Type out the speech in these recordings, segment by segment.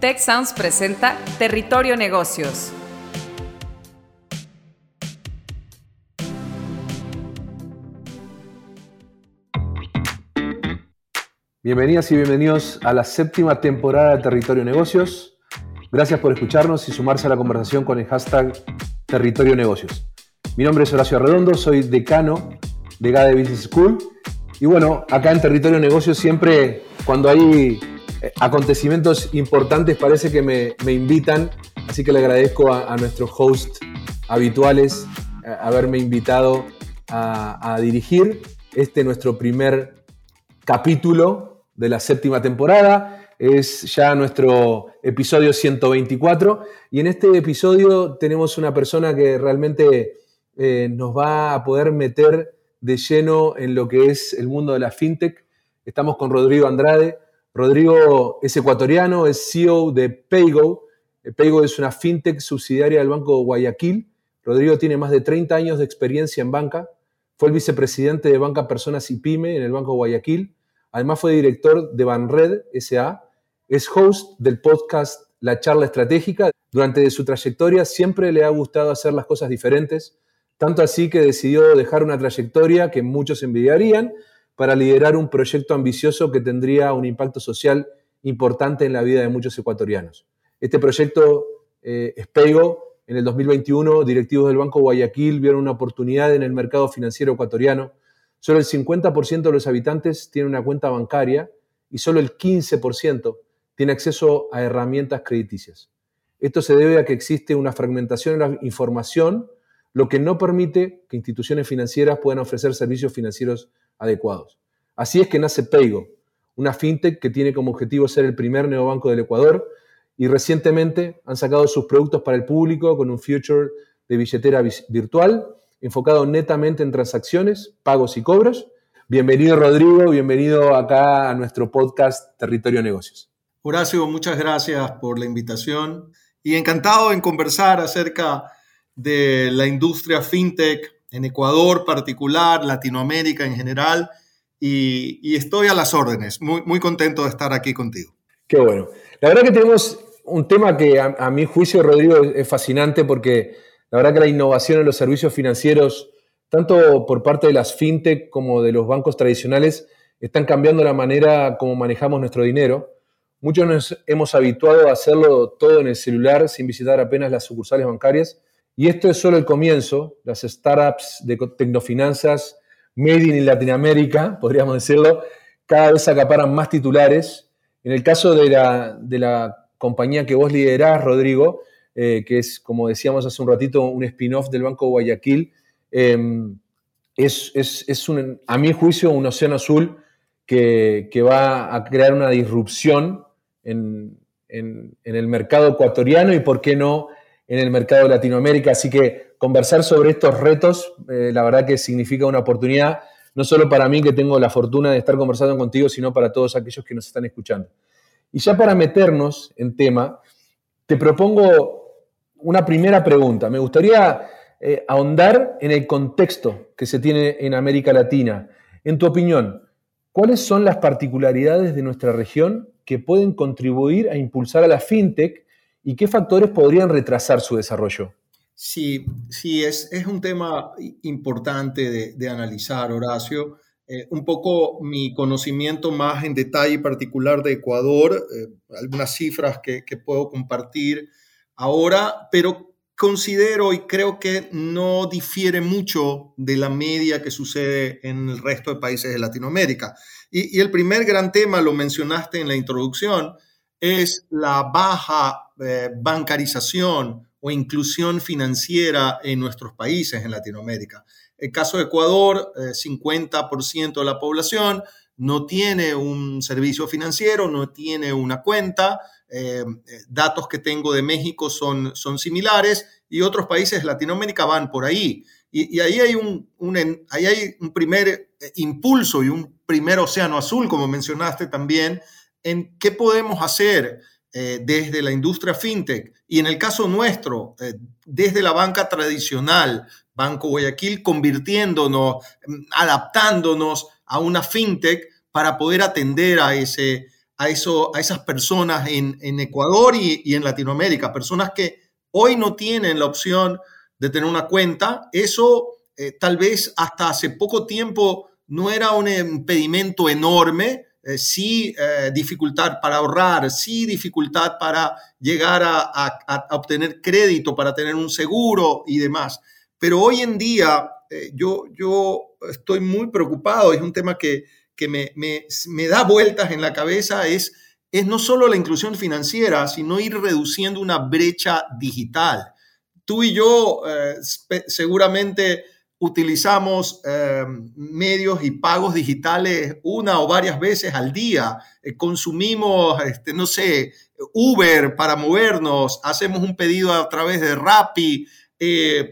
Tech Sounds presenta Territorio Negocios. Bienvenidas y bienvenidos a la séptima temporada de Territorio Negocios. Gracias por escucharnos y sumarse a la conversación con el hashtag Territorio Negocios. Mi nombre es Horacio Arredondo, soy decano de GADE Business School. Y bueno, acá en Territorio Negocios siempre cuando hay acontecimientos importantes parece que me, invitan, así que le agradezco a, nuestros hosts habituales eh, haberme invitado a, a dirigir este nuestro primer capítulo de la séptima temporada. Es ya nuestro episodio 124 y en este episodio tenemos una persona que realmente eh, nos va a poder meter de lleno en lo que es el mundo de la fintech. Estamos con Rodrigo Andrade. Rodrigo es ecuatoriano, es CEO de Paygo. Eh, Paygo es una fintech subsidiaria del Banco Guayaquil. Rodrigo tiene más de 30 años de experiencia en banca. Fue el vicepresidente de Banca Personas y Pyme en el Banco Guayaquil. Además fue director de Banred SA. Es host del podcast La Charla Estratégica. Durante su trayectoria siempre le ha gustado hacer las cosas diferentes tanto así que decidió dejar una trayectoria que muchos envidiarían para liderar un proyecto ambicioso que tendría un impacto social importante en la vida de muchos ecuatorianos. Este proyecto eh, En el 2021, directivos del Banco Guayaquil vieron una oportunidad en el mercado financiero ecuatoriano. Solo el 50% de los habitantes tiene una cuenta bancaria y solo el 15% tiene acceso a herramientas crediticias. Esto se debe a que existe una fragmentación en la información lo que no permite que instituciones financieras puedan ofrecer servicios financieros adecuados. Así es que nace Paygo, una fintech que tiene como objetivo ser el primer neobanco del Ecuador y recientemente han sacado sus productos para el público con un future de billetera virtual enfocado netamente en transacciones, pagos y cobros. Bienvenido Rodrigo, bienvenido acá a nuestro podcast Territorio Negocios. Horacio, muchas gracias por la invitación y encantado en conversar acerca de la industria fintech en Ecuador particular, Latinoamérica en general, y, estoy a las órdenes. Muy, muy contento de estar aquí contigo. Qué bueno. La verdad que tenemos un tema que a, mi juicio, Rodrigo, es fascinante porque la verdad que la innovación en los servicios financieros, tanto por parte de las fintech como de los bancos tradicionales, están cambiando la manera como manejamos nuestro dinero. Muchos nos hemos habituado a hacerlo todo en el celular sin visitar apenas las sucursales bancarias y esto es solo el comienzo. Las startups de tecnofinanzas made in Latinoamérica, podríamos decirlo, cada vez acaparan más titulares. En el caso de la, compañía que vos liderás, Rodrigo, eh, que es, como decíamos hace un ratito, un spin-off del Banco Guayaquil, em, es, a mi juicio, un océano azul que, va a crear una disrupción en, en, el mercado ecuatoriano y, ¿por qué no?, en el mercado de Latinoamérica. Así que conversar sobre estos retos, eh, la verdad que significa una oportunidad, no solo para mí que tengo la fortuna de estar conversando contigo, sino para todos aquellos que nos están escuchando. Y ya para meternos en tema, te propongo una primera pregunta. Me gustaría eh, ahondar en el contexto que se tiene en América Latina. En tu opinión, ¿cuáles son las particularidades de nuestra región que pueden contribuir a impulsar a la fintech ¿Y qué factores podrían retrasar su desarrollo? Sí, sí, es, es un tema importante de, analizar, Horacio. Eh, un poco mi conocimiento más en detalle particular de Ecuador, eh, algunas cifras que, que, puedo compartir ahora, pero considero y creo que no difiere mucho de la media que sucede en el resto de países de Latinoamérica. Y, y el primer gran tema, lo mencionaste en la introducción, es la baja eh, bancarización o inclusión financiera en nuestros países en Latinoamérica. El caso de Ecuador, 50% eh, de la población no tiene un servicio financiero, no tiene una cuenta. Eh, datos que tengo de México son, son similares y otros países de Latinoamérica van por ahí. Y, ahí, hay un, ahí hay un primer impulso y un primer océano azul, como mencionaste también, en qué podemos hacer eh, desde la industria fintech y en el caso nuestro, eh, desde la banca tradicional, Banco Guayaquil, convirtiéndonos, mm, adaptándonos a una fintech para poder atender a ese, a, eso, a esas personas en, Ecuador y, en Latinoamérica, personas que hoy no tienen la opción de tener una cuenta. Eso eh, tal vez hasta hace poco tiempo no era un impedimento enorme, eh, sí eh, dificultad para ahorrar, sí dificultad para llegar a, obtener crédito, para tener un seguro y demás. Pero hoy en día yo, yo estoy muy preocupado, es un tema que, que me, me, da vueltas en la cabeza, es, es no solo la inclusión financiera, sino ir reduciendo una brecha digital. Tú y yo eh, seguramente utilizamos eh, medios y pagos digitales una o varias veces al día, eh, consumimos, este, no sé, Uber para movernos, hacemos un pedido a través de Rappi,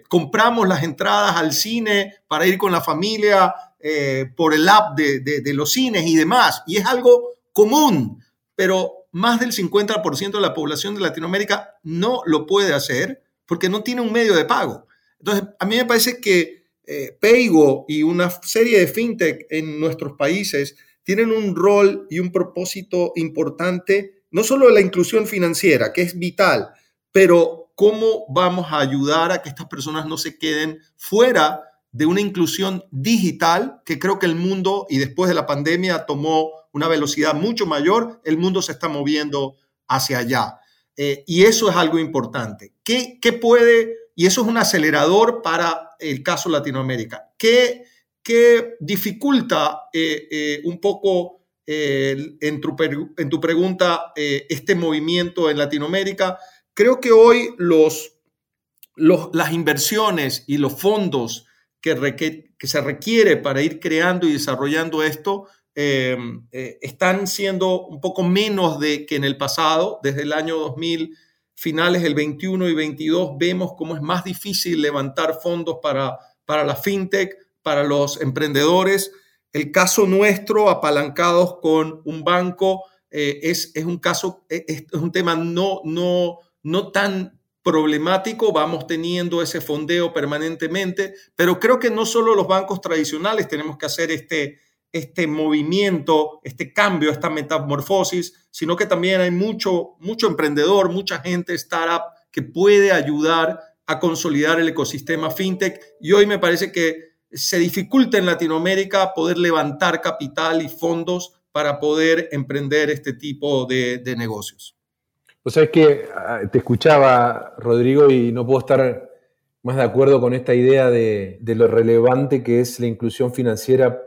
compramos las entradas al cine para ir con la familia eh, por el app de, los cines y demás. Y es algo común, pero más del 50% de la población de Latinoamérica no lo puede hacer porque no tiene un medio de pago. Entonces, a mí me parece que eh, Paygo y una serie de fintech en nuestros países tienen un rol y un propósito importante, no solo de la inclusión financiera, que es vital, pero cómo vamos a ayudar a que estas personas no se queden fuera de una inclusión digital que creo que el mundo, y después de la pandemia, tomó una velocidad mucho mayor, el mundo se está moviendo hacia allá. Eh, y eso es algo importante. ¿Qué, ¿Qué, puede, y eso es un acelerador para el caso Latinoamérica, qué, qué dificulta eh, eh, un poco en tu, en, tu, pregunta este movimiento en Latinoamérica? Creo que hoy los, los, las inversiones y los fondos que, se requiere para ir creando y desarrollando esto eh, eh, están siendo un poco menos de que en el pasado. Desde el año 2000, finales del 21 y 22, vemos cómo es más difícil levantar fondos para, para la fintech, para los emprendedores. El caso nuestro, apalancados con un banco, eh, es, es, un caso, es, es, un tema no, no, no tan problemático, vamos teniendo ese fondeo permanentemente, pero creo que no solo los bancos tradicionales tenemos que hacer este, este movimiento, este cambio, esta metamorfosis, sino que también hay mucho, mucho emprendedor, mucha gente, startup, que puede ayudar a consolidar el ecosistema fintech. Y hoy me parece que se dificulta en Latinoamérica poder levantar capital y fondos para poder emprender este tipo de, de negocios. Pues sabes que ah, te escuchaba, Rodrigo, y no puedo estar más de acuerdo con esta idea de, lo relevante que es la inclusión financiera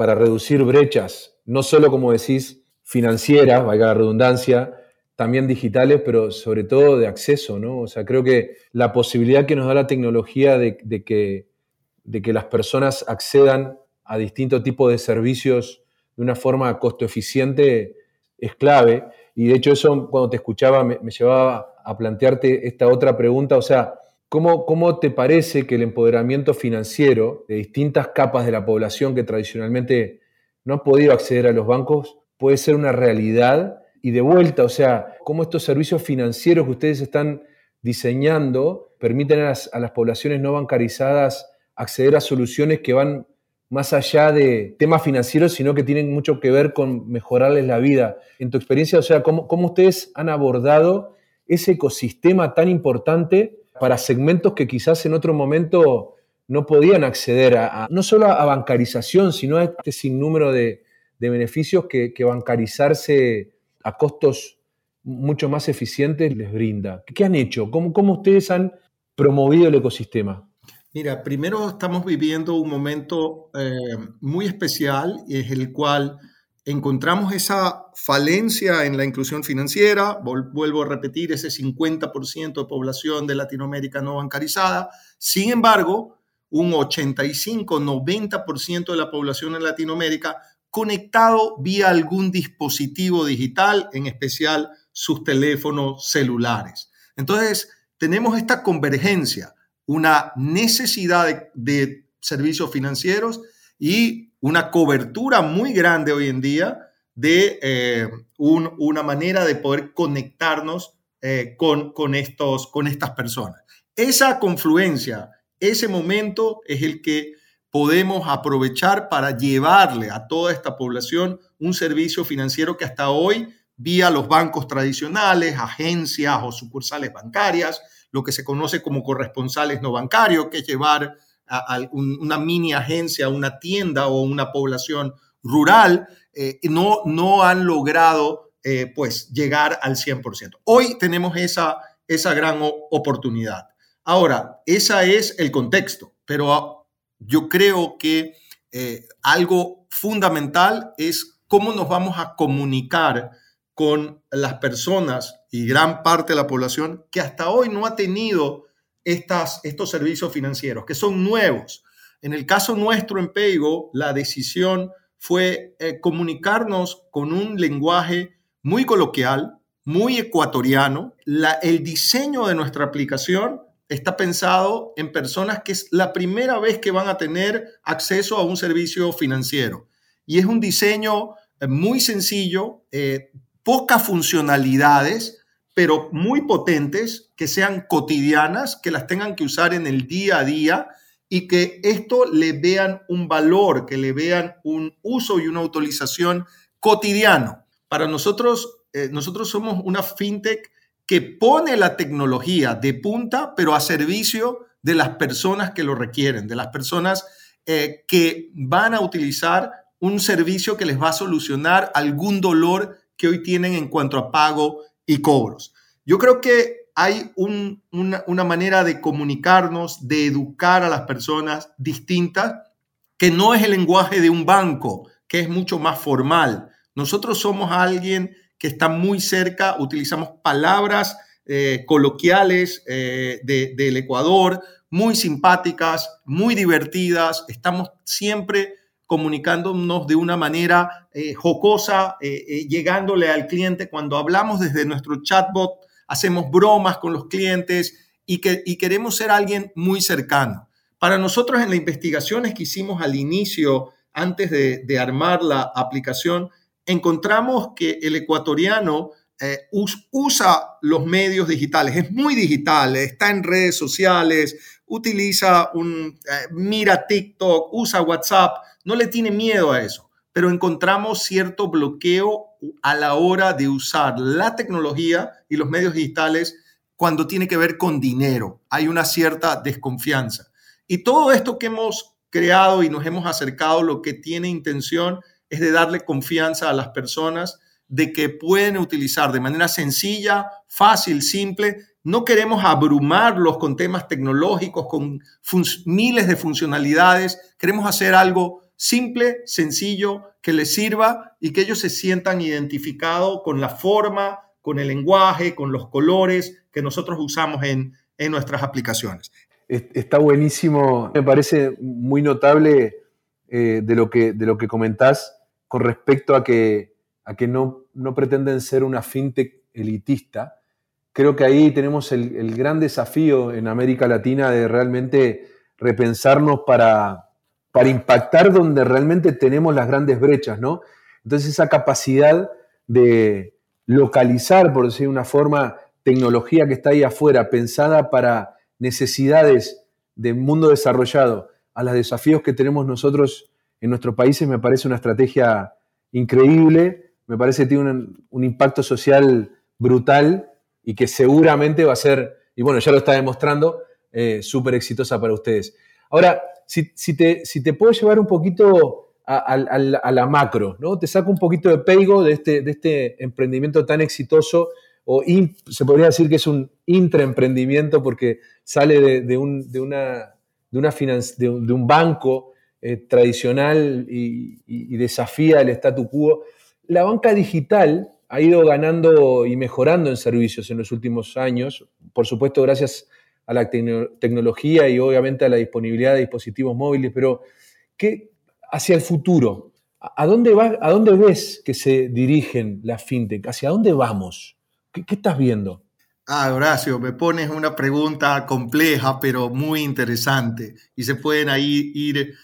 para reducir brechas, no solo, como decís, financieras, valga la redundancia, también digitales, pero sobre todo de acceso, ¿no? O sea, creo que la posibilidad que nos da la tecnología de, que, de que las personas accedan a distintos tipos de servicios de una forma costo eficiente es clave. Y de hecho eso cuando te escuchaba me, llevaba a plantearte esta otra pregunta, o sea, ¿cómo, ¿cómo te parece que el empoderamiento financiero de distintas capas de la población que tradicionalmente no han podido acceder a los bancos puede ser una realidad? Y de vuelta, o sea, cómo estos servicios financieros que ustedes están diseñando permiten a las, a las poblaciones no bancarizadas acceder a soluciones que van más allá de temas financieros, sino que tienen mucho que ver con mejorarles la vida. En tu experiencia, o sea, ¿cómo, ustedes han abordado ese ecosistema tan importante para segmentos que quizás en otro momento no podían acceder a, no solo a bancarización, sino a este sinnúmero de, beneficios que, bancarizarse a costos mucho más eficientes les brinda. ¿Qué han hecho? ¿Cómo, cómo ustedes han promovido el ecosistema? Mira, primero estamos viviendo un momento eh, muy especial, es el cual encontramos esa falencia en la inclusión financiera, vuelvo a repetir, ese 50% de población de Latinoamérica no bancarizada. Sin embargo, un 85-90% de la población en Latinoamérica conectado vía algún dispositivo digital, en especial sus teléfonos celulares. Entonces, tenemos esta convergencia una necesidad de, servicios financieros y una cobertura muy grande hoy en día de eh, una manera de poder conectarnos eh, con, estos, con estas personas. Esa confluencia, ese momento es el que podemos aprovechar para llevarle a toda esta población un servicio financiero que hasta hoy, vía los bancos tradicionales, agencias o sucursales bancarias, lo que se conoce como corresponsales no bancarios, que es llevar a, una mini agencia, una tienda o una población rural, eh, no, no han logrado eh, pues llegar al 100%. Hoy tenemos esa, esa gran oportunidad. Ahora, ese es el contexto, pero yo creo que eh, algo fundamental es cómo nos vamos a comunicar con las personas y gran parte de la población que hasta hoy no ha tenido estos servicios financieros, que son nuevos. En el caso nuestro en Paygo, la decisión fue eh, comunicarnos con un lenguaje muy coloquial, muy ecuatoriano. El diseño de nuestra aplicación está pensado en personas que es la primera vez que van a tener acceso a un servicio financiero. Y es un diseño eh, muy sencillo, eh, pocas funcionalidades, pero muy potentes, que sean cotidianas, que las tengan que usar en el día a día y que esto le vean un valor, que le vean un uso y una utilización cotidiano. Para nosotros, eh, nosotros somos una fintech que pone la tecnología de punta, pero a servicio de las personas que lo requieren, de las personas eh, que van a utilizar un servicio que les va a solucionar algún dolor que hoy tienen en cuanto a pago y cobros. Yo creo que hay una, manera de comunicarnos, de educar a las personas distintas, que no es el lenguaje de un banco, que es mucho más formal. Nosotros somos alguien que está muy cerca, utilizamos palabras eh, coloquiales eh, del Ecuador, muy simpáticas, muy divertidas, estamos siempre comunicándonos de una manera eh, jocosa, llegándole al cliente. Cuando hablamos desde nuestro chatbot, hacemos bromas con los clientes y, que, queremos ser alguien muy cercano. Para nosotros en las investigaciones que hicimos al inicio, antes de, armar la aplicación, encontramos que el ecuatoriano eh, usa los medios digitales, es muy digital, está en redes sociales, utiliza un, eh, mira TikTok, usa WhatsApp, no le tiene miedo a eso, pero encontramos cierto bloqueo a la hora de usar la tecnología y los medios digitales cuando tiene que ver con dinero. Hay una cierta desconfianza. Y todo esto que hemos creado y nos hemos acercado, lo que tiene intención es de darle confianza a las personas de que pueden utilizar de manera sencilla, fácil, simple. No queremos abrumarlos con temas tecnológicos, con miles de funcionalidades. Queremos hacer algo simple, sencillo, que les sirva y que ellos se sientan identificados con la forma, con el lenguaje, con los colores que nosotros usamos en, nuestras aplicaciones. Está buenísimo, me parece muy notable eh, de, lo que, de lo que comentás con respecto a que, a que no, no pretenden ser una fintech elitista. Creo que ahí tenemos el, el gran desafío en América Latina de realmente repensarnos para, para impactar donde realmente tenemos las grandes brechas, ¿no? Entonces esa capacidad de localizar, por decir una forma, tecnología que está ahí afuera, pensada para necesidades del mundo desarrollado, a los desafíos que tenemos nosotros en nuestros países, me parece una estrategia increíble, me parece que tiene un, impacto social brutal y que seguramente va a ser, y bueno, ya lo está demostrando, eh, súper exitosa para ustedes. Ahora, si, te, si te puedo llevar un poquito a, la macro, ¿no? Te saco un poquito de peigo de este, de este emprendimiento tan exitoso, o se podría decir que es un intraemprendimiento porque sale de, un, de, una, de, una de, un, banco eh, tradicional y, y, desafía el statu quo. La banca digital ha ido ganando y mejorando en servicios en los últimos años, por supuesto gracias a la tecnología y obviamente a la disponibilidad de dispositivos móviles, pero ¿qué, hacia el futuro, ¿a dónde, va, ¿a dónde ves que se dirigen las fintech? ¿Hacia dónde vamos? ¿Qué, estás viendo? Ah, Horacio, me pones una pregunta compleja, pero muy interesante. Y se pueden ahí ir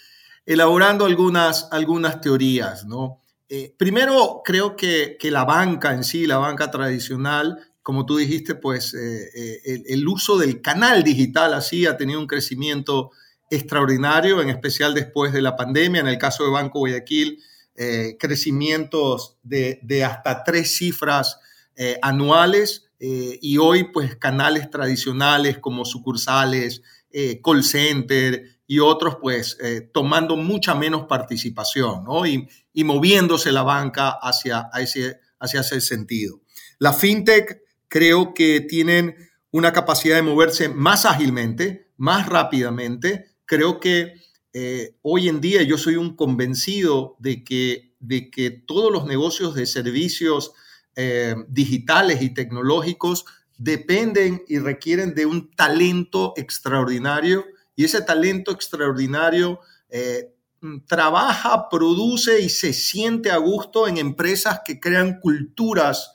elaborando algunas, algunas teorías, ¿no? Eh, primero, creo que, que, la banca en sí, la banca tradicional, como tú dijiste, pues eh, eh, el, uso del canal digital así ha tenido un crecimiento extraordinario, en especial después de la pandemia. En el caso de Banco Guayaquil, eh, crecimientos de, hasta tres cifras anuales y hoy pues canales tradicionales como sucursales, call center y otros pues tomando mucha menos participación y, y, moviéndose la banca hacia ese, hacia ese sentido. La fintech creo que tienen una capacidad de moverse más ágilmente, más rápidamente. Creo que eh, hoy en día yo soy un convencido de que, de que todos los negocios de servicios eh, digitales y tecnológicos dependen y requieren de un talento extraordinario y ese talento extraordinario eh, trabaja, produce y se siente a gusto en empresas que crean culturas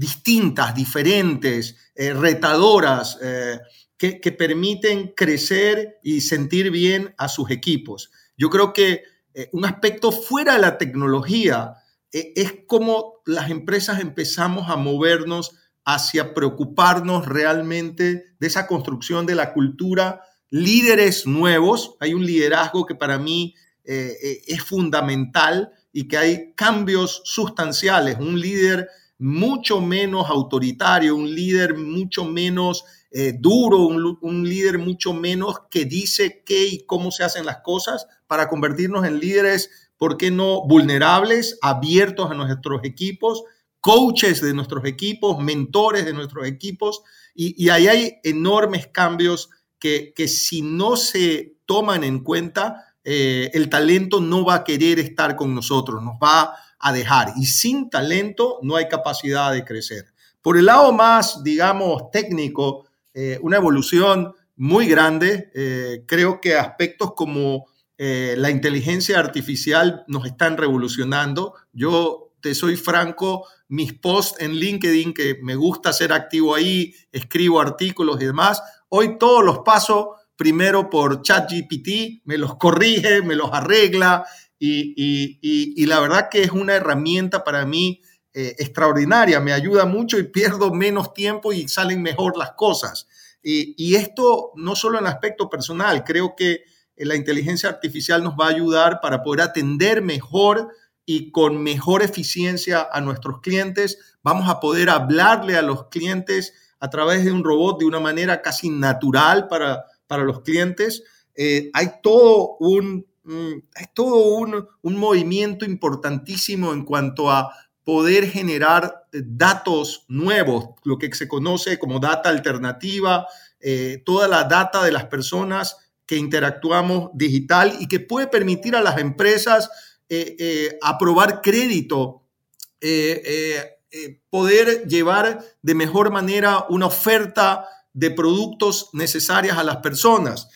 distintas, diferentes, eh, retadoras, eh, que, permiten crecer y sentir bien a sus equipos. Yo creo que eh, un aspecto fuera de la tecnología es como las empresas empezamos a movernos hacia preocuparnos realmente de esa construcción de la cultura, líderes nuevos, hay un liderazgo que para mí es fundamental y que hay cambios sustanciales, un líder mucho menos autoritario, un líder mucho menos eh, duro, un, líder mucho menos que dice qué y cómo se hacen las cosas para convertirnos en líderes, ¿por qué no? Vulnerables, abiertos a nuestros equipos, coaches de nuestros equipos, mentores de nuestros equipos. Y, ahí hay enormes cambios que, que, si no se toman en cuenta, eh, el talento no va a querer estar con nosotros, nos va a dejar. Y sin talento no hay capacidad de crecer. Por el lado más, digamos, técnico, eh, una evolución muy grande. Eh, creo que aspectos como eh, la inteligencia artificial nos están revolucionando. Yo te soy franco, mis posts en LinkedIn, que me gusta ser activo ahí, escribo artículos y demás, hoy todos los paso primero por ChatGPT, me los corrige, me los arregla, y, la verdad que es una herramienta para mí eh, extraordinaria, me ayuda mucho y pierdo menos tiempo y salen mejor las cosas. Y, esto no solo en aspecto personal, creo que eh, la inteligencia artificial nos va a ayudar para poder atender mejor y con mejor eficiencia a nuestros clientes. Vamos a poder hablarle a los clientes a través de un robot de una manera casi natural para, para los clientes. Eh, hay todo un es todo un, movimiento importantísimo en cuanto a poder generar eh, datos nuevos, lo que se conoce como data alternativa, eh, toda la data de las personas que interactuamos digital y que puede permitir a las empresas eh, aprobar crédito, poder llevar de mejor manera una oferta de productos necesarias a las personas.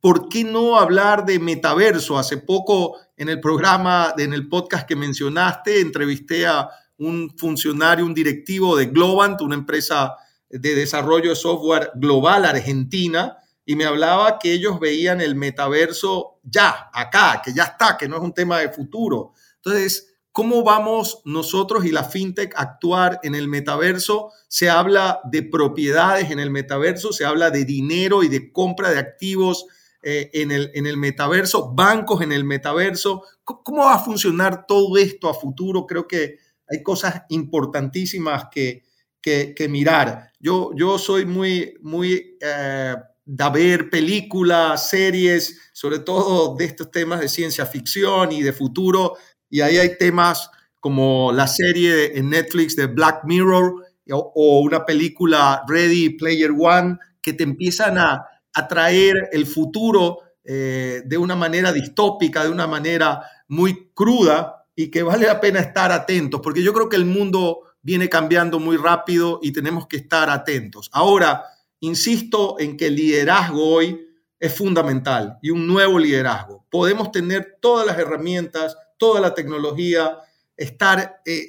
¿Por qué no hablar de metaverso? Hace poco en el programa, en el podcast que mencionaste, entrevisté a un funcionario, un directivo de Globant, una empresa de desarrollo de software global argentina, y me hablaba que ellos veían el metaverso ya, acá, que ya está, que no es un tema de futuro. Entonces, ¿cómo vamos nosotros y la fintech a actuar en el metaverso? Se habla de propiedades en el metaverso, se habla de dinero y de compra de activos eh, en, el, en el metaverso, bancos en el metaverso. ¿Cómo, va a funcionar todo esto a futuro? Creo que hay cosas importantísimas que, que, mirar. Yo, yo soy muy, muy eh, de ver películas, series, sobre todo de estos temas de ciencia ficción y de futuro. Y ahí hay temas como la serie en Netflix de Black Mirror o, o una película Ready Player One que te empiezan a, atraer el futuro eh, de una manera distópica, de una manera muy cruda y que vale la pena estar atentos, porque yo creo que el mundo viene cambiando muy rápido y tenemos que estar atentos. Ahora, insisto en que el liderazgo hoy es fundamental y un nuevo liderazgo. Podemos tener todas las herramientas, toda la tecnología, estar eh,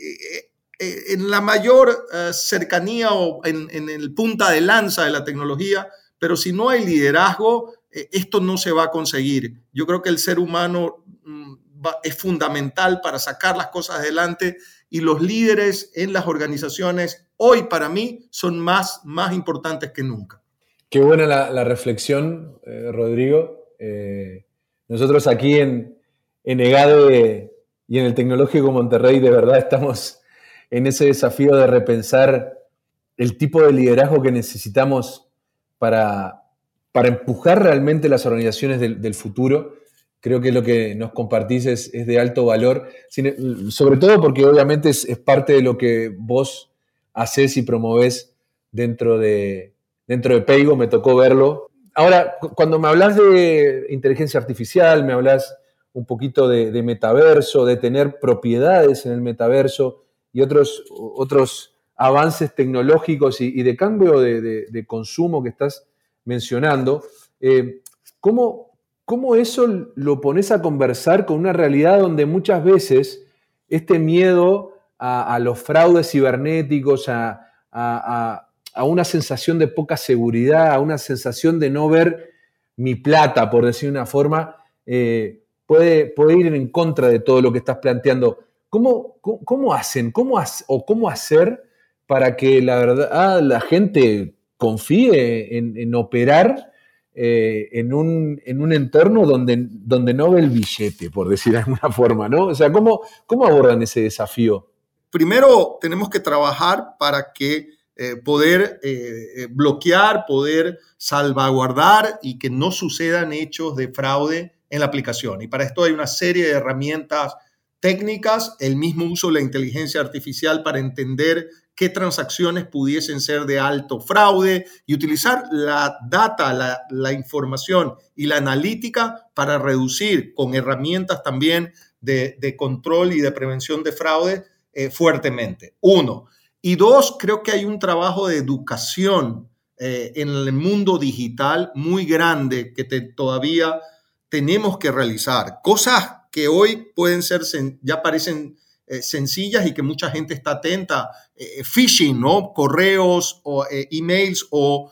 eh, en la mayor cercanía o en, en el punta de lanza de la tecnología, pero si no hay liderazgo, eh, esto no se va a conseguir. Yo creo que el ser humano mm, es fundamental para sacar las cosas adelante y los líderes en las organizaciones hoy para mí son más, más importantes que nunca. Qué buena la, reflexión, eh, Rodrigo. Eh, nosotros aquí en, en y en el Tecnológico Monterrey de verdad estamos en ese desafío de repensar el tipo de liderazgo que necesitamos para, para empujar realmente las organizaciones del, futuro. Creo que lo que nos compartís es, de alto valor, sobre todo porque obviamente es, parte de lo que vos haces y promovés dentro de, dentro de Peigo, me tocó verlo. Ahora, cuando me hablas de inteligencia artificial, me hablas un poquito de, metaverso, de tener propiedades en el metaverso y otros, otros avances tecnológicos y, de cambio de, consumo que estás mencionando, eh, ¿cómo, eso lo pones a conversar con una realidad donde muchas veces este miedo a, los fraudes cibernéticos, a, una sensación de poca seguridad, a una sensación de no ver mi plata, por decir una forma, eh, puede, ir en contra de todo lo que estás planteando. ¿Cómo, cómo, hacen? ¿Cómo o cómo hacer para que la verdad ah, la gente confíe en, operar eh, en, un, en, un, entorno donde, donde no ve el billete, por decir de alguna forma, ¿no? O sea, ¿cómo, cómo abordan ese desafío? Primero, tenemos que trabajar para que eh, poder eh, bloquear, poder salvaguardar y que no sucedan hechos de fraude en la aplicación. Y para esto hay una serie de herramientas técnicas, el mismo uso de la inteligencia artificial para entender qué transacciones pudiesen ser de alto fraude y utilizar la data, la, información y la analítica para reducir con herramientas también de, control y de prevención de fraude eh, fuertemente. Uno. Y dos, creo que hay un trabajo de educación eh, en el mundo digital muy grande que todavía tenemos que realizar. Cosas que hoy pueden ser, ya parecen eh, sencillas y que mucha gente está atenta. Eh, eh, phishing, ¿no? Correos o emails o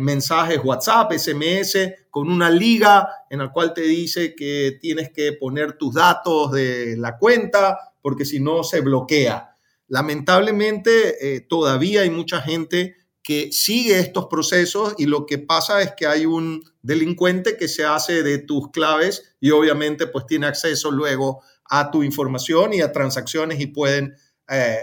mensajes WhatsApp, SMS, con una liga en la cual te dice que tienes que poner tus datos de la cuenta porque si no se bloquea. Lamentablemente, todavía hay mucha gente que sigue estos procesos y lo que pasa es que hay un delincuente que se hace de tus claves y obviamente pues tiene acceso luego a tu información y a transacciones y pueden eh,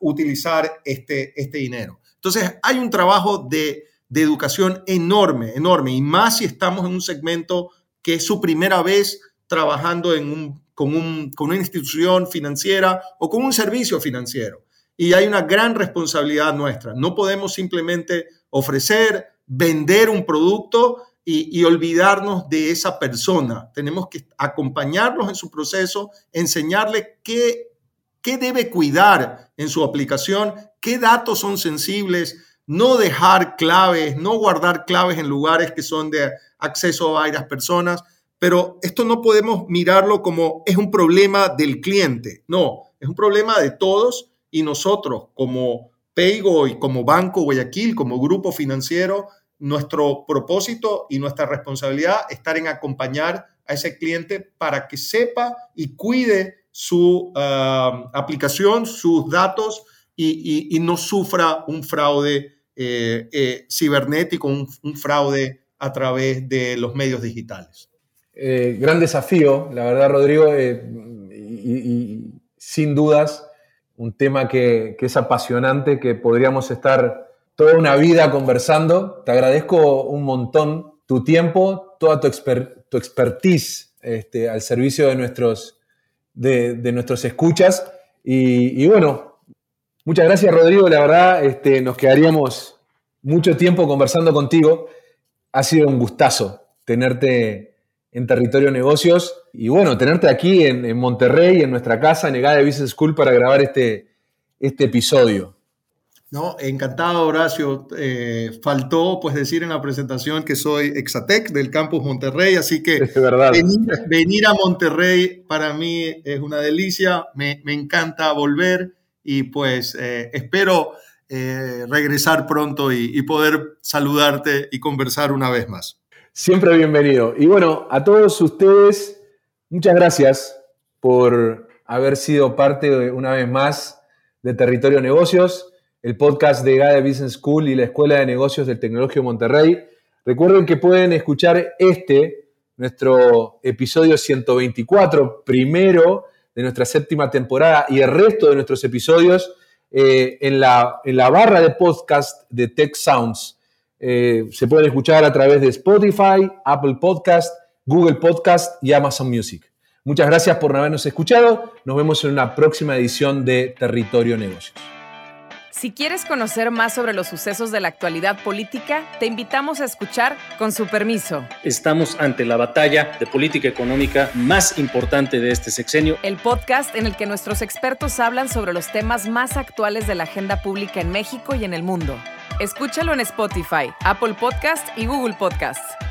utilizar este, este dinero. Entonces hay un trabajo de, educación enorme, enorme y más si estamos en un segmento que es su primera vez trabajando en un, con, un, con una institución financiera o con un servicio financiero y hay una gran responsabilidad nuestra. No podemos simplemente ofrecer, vender un producto y, olvidarnos de esa persona. Tenemos que acompañarlos en su proceso, enseñarle qué, qué debe cuidar en su aplicación, qué datos son sensibles, no dejar claves, no guardar claves en lugares que son de acceso a varias personas. Pero esto no podemos mirarlo como es un problema del cliente. No, es un problema de todos y nosotros como Peigo y como Banco Guayaquil, como grupo financiero, nuestro propósito y nuestra responsabilidad estar en acompañar a ese cliente para que sepa y cuide su ah, aplicación, sus datos y, no sufra un fraude eh, eh, cibernético, un, fraude a través de los medios digitales. Eh, gran desafío, la verdad, Rodrigo, y sin dudas un tema que, es apasionante, que podríamos estar toda una vida conversando. Te agradezco un montón tu tiempo, toda tu, tu expertise este, al servicio de nuestros, de, nuestros escuchas. Y, bueno, muchas gracias Rodrigo, la verdad este, nos quedaríamos mucho tiempo conversando contigo. Ha sido un gustazo tenerte en Territorio Negocios. Y bueno, tenerte aquí en, Monterrey, en nuestra casa, en de Business School, para grabar este, este episodio. No, encantado, Horacio. Eh, faltó pues decir en la presentación que soy Exatec del campus Monterrey, así que Venir, a Monterrey para mí es una delicia, me, encanta volver y pues eh, espero eh, regresar pronto y poder saludarte y conversar una vez más. Siempre bienvenido. Y bueno, a todos ustedes, muchas gracias por haber sido parte una vez más de Territorio Negocios, el podcast de GADE Business School y la Escuela de Negocios del Tecnológico Monterrey. Recuerden que pueden escuchar este, nuestro episodio 124, primero de nuestra séptima temporada y el resto de nuestros episodios eh, en, la, en, la, barra de podcast de Tech Sounds. Eh, se pueden escuchar a través de Spotify, Apple Podcast, Google Podcast y Amazon Music. Muchas gracias por habernos escuchado. Nos vemos en una próxima edición de Territorio Negocios. Si quieres conocer más sobre los sucesos de la actualidad política, te invitamos a escuchar Con su permiso. Estamos ante la batalla de política económica más importante de este sexenio. El podcast en el que nuestros expertos hablan sobre los temas más actuales de la agenda pública en México y en el mundo. Escúchalo en Spotify, Apple Podcast y Google Podcasts.